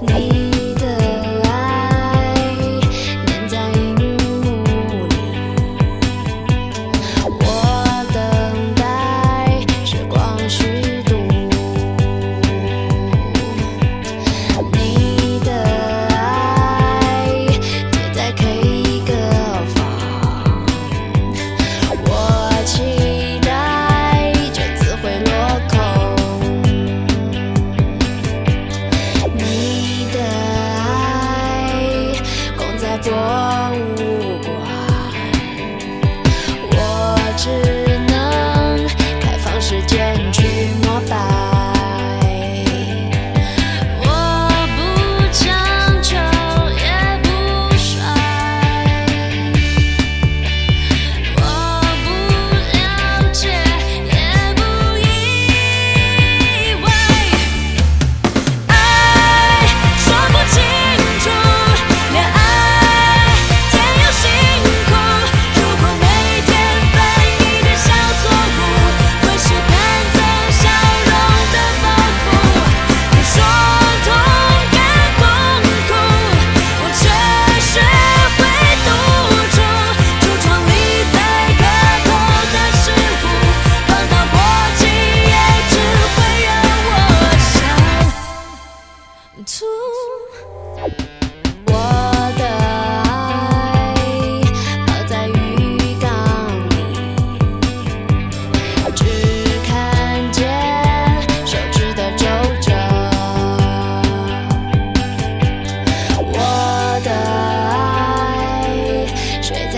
你。错误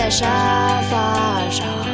在沙发上。